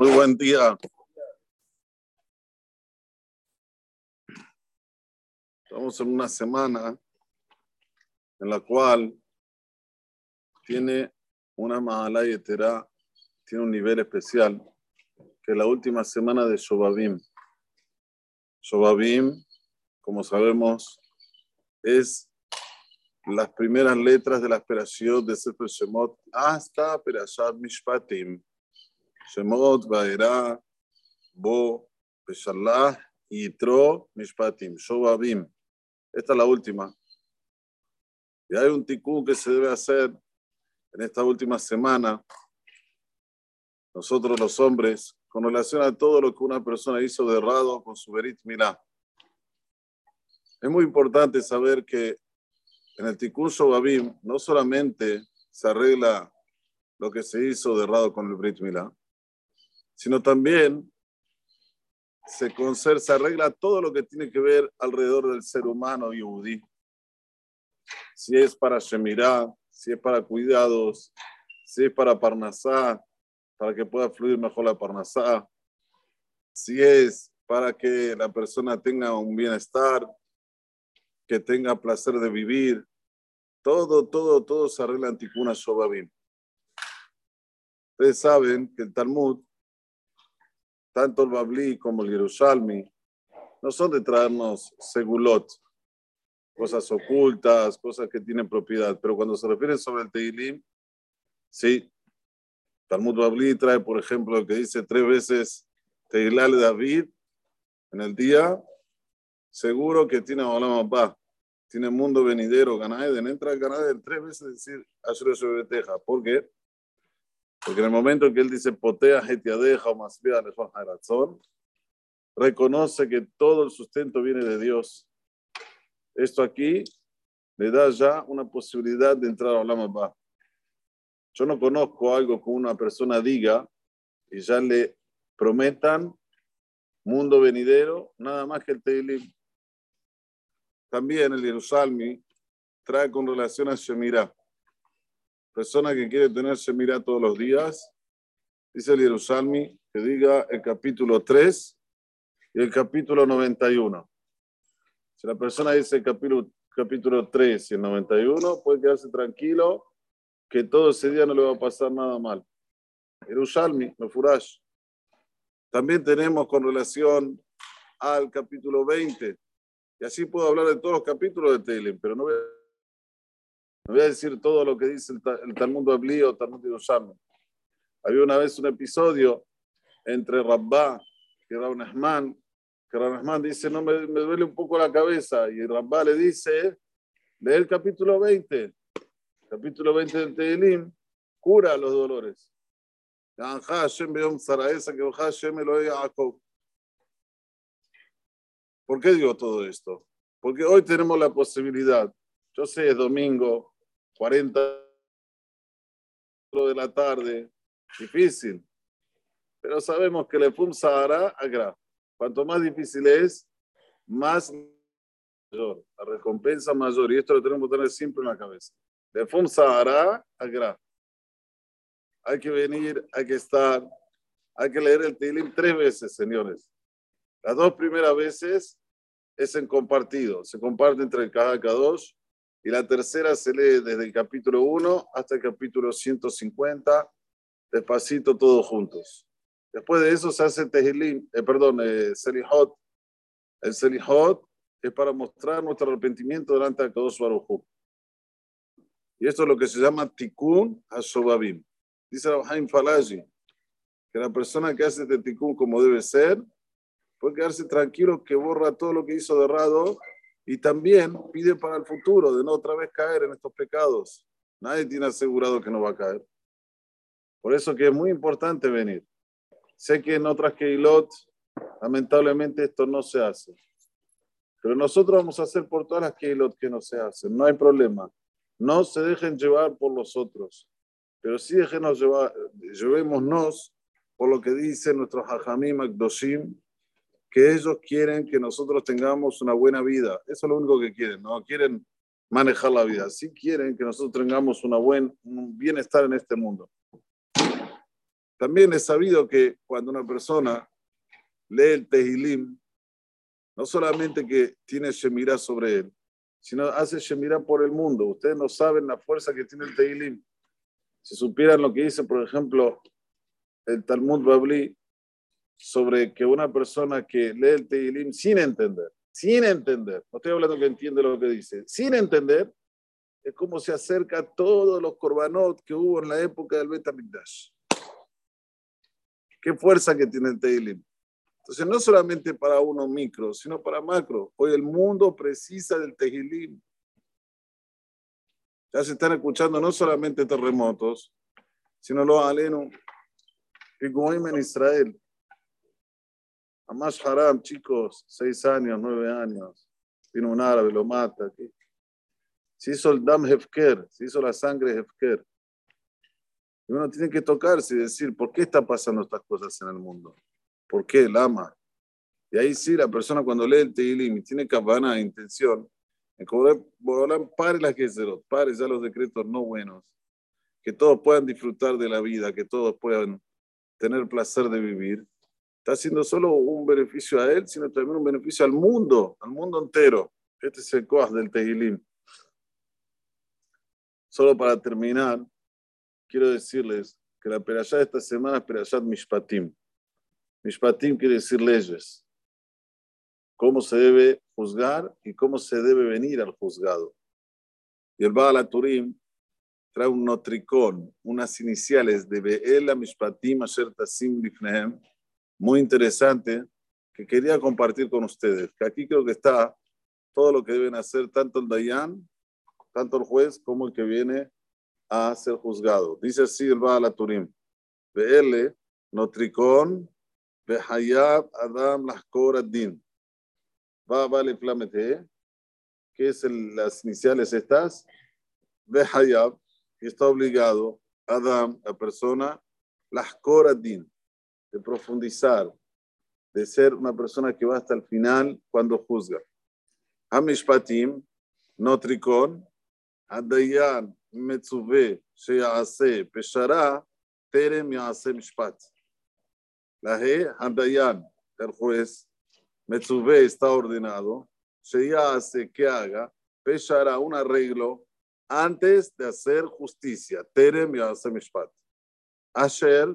Muy buen día. Estamos en una semana en la cual tiene una mala y tiene un nivel especial, que es la última semana de Shobabim. Shobabim, como sabemos, es las primeras letras de la operación de Sefer Shemot hasta Perashat Mishpatim. Shemot, Baera, Bo, Peshallah, Yitro, Mishpatim, Shobabim. Esta es la última. Y hay un tikkun que se debe hacer en esta última semana. Nosotros los hombres, con relación a todo lo que una persona hizo de errado con su Berit Milá. Es muy importante saber que en el Tikkun Shobabim no solamente se arregla lo que se hizo de errado con el Brit Milá, sino también se, conserva, se arregla todo lo que tiene que ver alrededor del ser humano yudí. Si es para Shemirá, si es para cuidados, si es para Parnasá, para que pueda fluir mejor la Parnasá, si es para que la persona tenga un bienestar, que tenga placer de vivir, todo, todo, todo se arregla en Tikkun Shobabim. Ustedes saben que el Talmud tanto el Babli como el Yerushalmi, no son de traernos segulot, cosas ocultas, cosas que tienen propiedad, pero cuando se refiere sobre el Teilim, sí, Talmud Babli trae, por ejemplo, el que dice tres veces Teilal David en el día, seguro que tiene Olam tiene mundo venidero, Ganaeden, entra Ganaeden tres veces decir Ashur Teja. ¿Por qué? Porque en el momento en que él dice potea deja o más razón, reconoce que todo el sustento viene de Dios. Esto aquí le da ya una posibilidad de entrar a Olam Abba. Yo no conozco algo que una persona diga y ya le prometan mundo venidero, nada más que el Teilim. También el Jerusalén trae con relación a Shemirah persona que quiere tener mira todos los días, dice el Jerusalmi, que diga el capítulo 3 y el capítulo 91. Si la persona dice el capítulo, capítulo 3 y el 91, puede quedarse tranquilo que todo ese día no le va a pasar nada mal. Jerusalmi, no furash. También tenemos con relación al capítulo 20, y así puedo hablar de todos los capítulos de Telem, pero no voy a no voy a decir todo lo que dice el, Talmud Abli o Talmud Yerushalmi. Había una vez un episodio entre Rabbá y Rabnasman, que Rabnasman dice, no, me, duele un poco la cabeza, y Rabbá le dice, lee el capítulo 20, capítulo 20 del Tehilim, cura los dolores. ¿Por qué digo todo esto? Porque hoy tenemos la posibilidad, yo sé, es domingo, 40 de la tarde, difícil. Pero sabemos que le fum Sahara agra. Cuanto más difícil es, más mayor, la recompensa mayor. Y esto lo tenemos que tener siempre en la cabeza. Le fum Sahara agra. Hay que venir, hay que estar, hay que leer el Tilim tres veces, señores. Las dos primeras veces es en compartido. Se comparte entre el cada dos y la tercera se lee desde el capítulo 1 hasta el capítulo 150, despacito todos juntos. Después de eso se hace Tehilim, eh, perdón, eh, Selihot. El Selihot es para mostrar nuestro arrepentimiento delante de Kadosh Baruj Y esto es lo que se llama Tikkun HaShobabim. Dice Rabhaim Falaji que la persona que hace este Tikkun como debe ser, puede quedarse tranquilo que borra todo lo que hizo de errado y también pide para el futuro de no otra vez caer en estos pecados. Nadie tiene asegurado que no va a caer. Por eso que es muy importante venir. Sé que en otras Keilot, lamentablemente, esto no se hace. Pero nosotros vamos a hacer por todas las Keilot que no se hacen. No hay problema. No se dejen llevar por los otros. Pero sí déjenos llevar, llevémonos por lo que dice nuestro Hajamim Akdoshim, que ellos quieren que nosotros tengamos una buena vida. Eso es lo único que quieren, no quieren manejar la vida, sí quieren que nosotros tengamos una buen, un bienestar en este mundo. También es sabido que cuando una persona lee el Tehilim, no solamente que tiene Shemirah sobre él, sino hace Shemirah por el mundo. Ustedes no saben la fuerza que tiene el Tehilim. Si supieran lo que dice, por ejemplo, el Talmud Babli sobre que una persona que lee el Tehilim sin entender, sin entender, no estoy hablando que entiende lo que dice, sin entender, es como se acerca a todos los korbanot que hubo en la época del Bet Qué fuerza que tiene el Tehilim. Entonces, no solamente para uno micro, sino para macro. Hoy el mundo precisa del Tehilim. Ya se están escuchando no solamente terremotos, sino los alenos como en Israel. Amash Haram, chicos, seis años, nueve años. Vino un árabe, lo mata. Se hizo el Dam Hefker, se hizo la sangre Hefker. Y uno tiene que tocarse y decir, ¿por qué están pasando estas cosas en el mundo? ¿Por qué el ama? Y ahí sí, la persona cuando lee el Teilim y tiene cabana intención, en Borolán pare las que pare ya los decretos no buenos, que todos puedan disfrutar de la vida, que todos puedan tener placer de vivir, está haciendo solo un beneficio a él, sino también un beneficio al mundo, al mundo entero. Este es el coas del Tehilim. Solo para terminar, quiero decirles que la perashá de esta semana es perashá Mishpatim. Mishpatim quiere decir leyes. Cómo se debe juzgar y cómo se debe venir al juzgado. Y el Baal Turim trae un notricón, unas iniciales de Be'ela Mishpatim Asher Tasim Bifnehem, muy interesante, que quería compartir con ustedes. Que aquí creo que está todo lo que deben hacer tanto el Dayan, tanto el juez, como el que viene a ser juzgado. Dice así el Baal Turim. Be'ele notricón Behayab Adam Lahkor Din. Va, vale, flamete. ¿Qué es las iniciales estas? Behayab, está obligado, Adam, la persona, Lahkor Din, de profundizar, de ser una persona que va hasta el final cuando juzga. Hamishpatim, Notricon, Adayan, Metzuve, Sheyaase, Peshara, Terem Yaase Mishpat. La G, Handayan, el juez, Metzuve está ordenado, se hace que haga, pesará un arreglo antes de hacer justicia. Terem y Mishpat. Asher,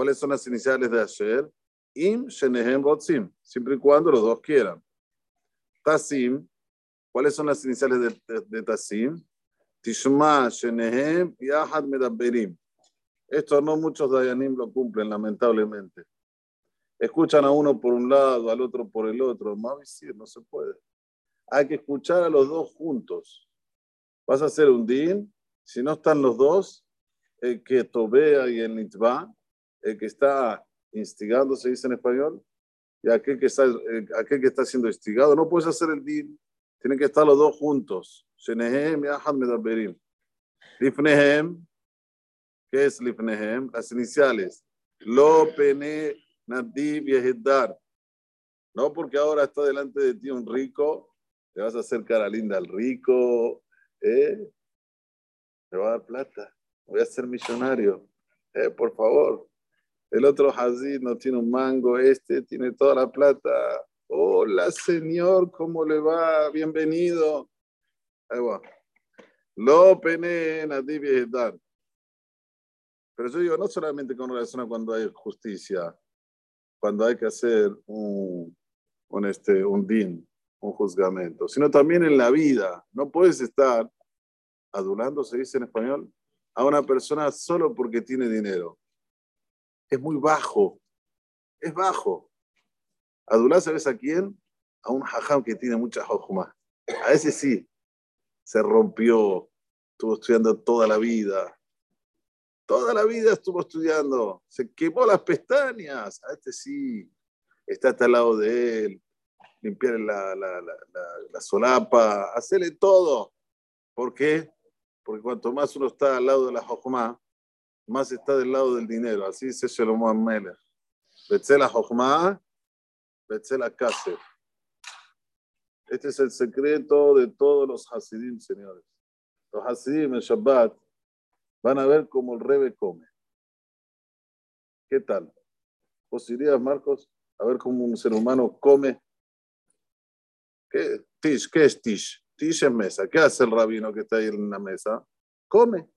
¿cuáles son las iniciales de Asher? Im, Shenehem, Rotzim, siempre y cuando los dos quieran. Tasim, ¿cuáles son las iniciales de, de, Tasim? Tishma, Shenehem, Yahad Medaberim. Esto no muchos Dayanim lo cumplen, lamentablemente. Escuchan a uno por un lado, al otro por el otro. Decir, no se puede. Hay que escuchar a los dos juntos. Vas a hacer un din. Si no están los dos, el que tobea y el nitba, el que está instigando, se dice en español, y aquel que está, aquel que está siendo instigado, no puedes hacer el din. Tienen que estar los dos juntos. Lifnehem, ¿Qué es Lifnehem? Las iniciales. Lo, Pene, Nadiv y Ehiddar. No porque ahora está delante de ti un rico, te vas a hacer cara linda al rico, ¿eh? Te va a dar plata, voy a ser millonario, ¿eh? Por favor. El otro Hazid no tiene un mango, este tiene toda la plata. Hola, señor, ¿cómo le va? Bienvenido. Ahí va. Lo pene Nadiv y Ehiddar. Pero yo digo, no solamente con relación a cuando hay justicia, cuando hay que hacer un, un, este, un din, un juzgamento, sino también en la vida. No puedes estar adulando, se dice en español, a una persona solo porque tiene dinero. Es muy bajo, es bajo. Adular, ¿sabes a quién? A un hajam que tiene mucha jojuma. A ese sí, se rompió, estuvo estudiando toda la vida, Toda la vida estuvo estudiando, se quemó las pestañas. A este sí, está hasta al lado de él, limpiar la, la, la, la, solapa, hacerle todo. ¿Por qué? Porque cuanto más uno está al lado de la jojma, más está del lado del dinero. Así dice Shalom Amelech. la jojma, la Kasef. Este es el secreto de todos los Hasidim, señores. Los Hasidim en Shabbat van a ver cómo el Rebe come. ¿Qué tal? ¿Posibilidades, Marcos? A ver cómo un ser humano come. ¿Qué, tish, ¿qué es tish? Tish es mesa. ¿Qué hace el rabino que está ahí en la mesa? Come.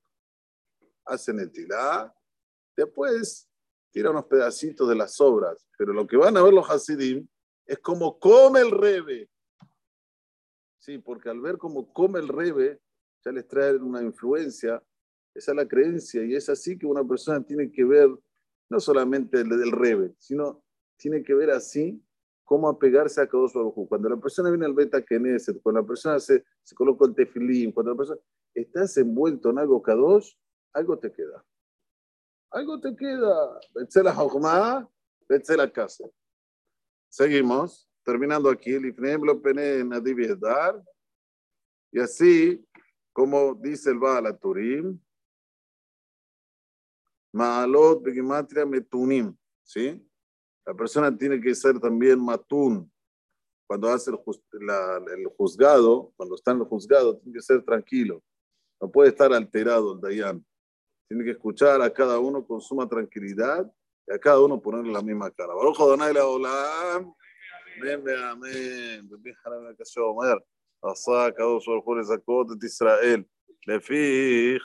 Hacen el tilá. Después tira unos pedacitos de las sobras. Pero lo que van a ver los hasidim es cómo come el rebe. Sí, porque al ver cómo come el rebe, ya les trae una influencia. Esa es la creencia y es así que una persona tiene que ver no solamente el del rebe, sino tiene que ver así cómo apegarse a Kadosh Baruj Cuando la persona viene al Beta Knesset, cuando la persona se, se coloca el tefilín, cuando la persona estás envuelto en algo Kadosh, algo te queda. Algo te queda. Vete la Jokma, vete la casa. Seguimos, terminando aquí. Y así, como dice el Baal Turim, Maalot Begimatria Metunim, ¿sí? La persona tiene que ser también matún. Cuando hace el, el, juzgado, cuando está en el juzgado, tiene que ser tranquilo. No puede estar alterado el Dayan. Tiene que escuchar a cada uno con suma tranquilidad y a cada uno ponerle la misma cara. Baruch Adonai la Olam. Amén, amén. Bendijo la casa de Omer. עשה הקדוש ברוך הוא לזכות את ישראל לפי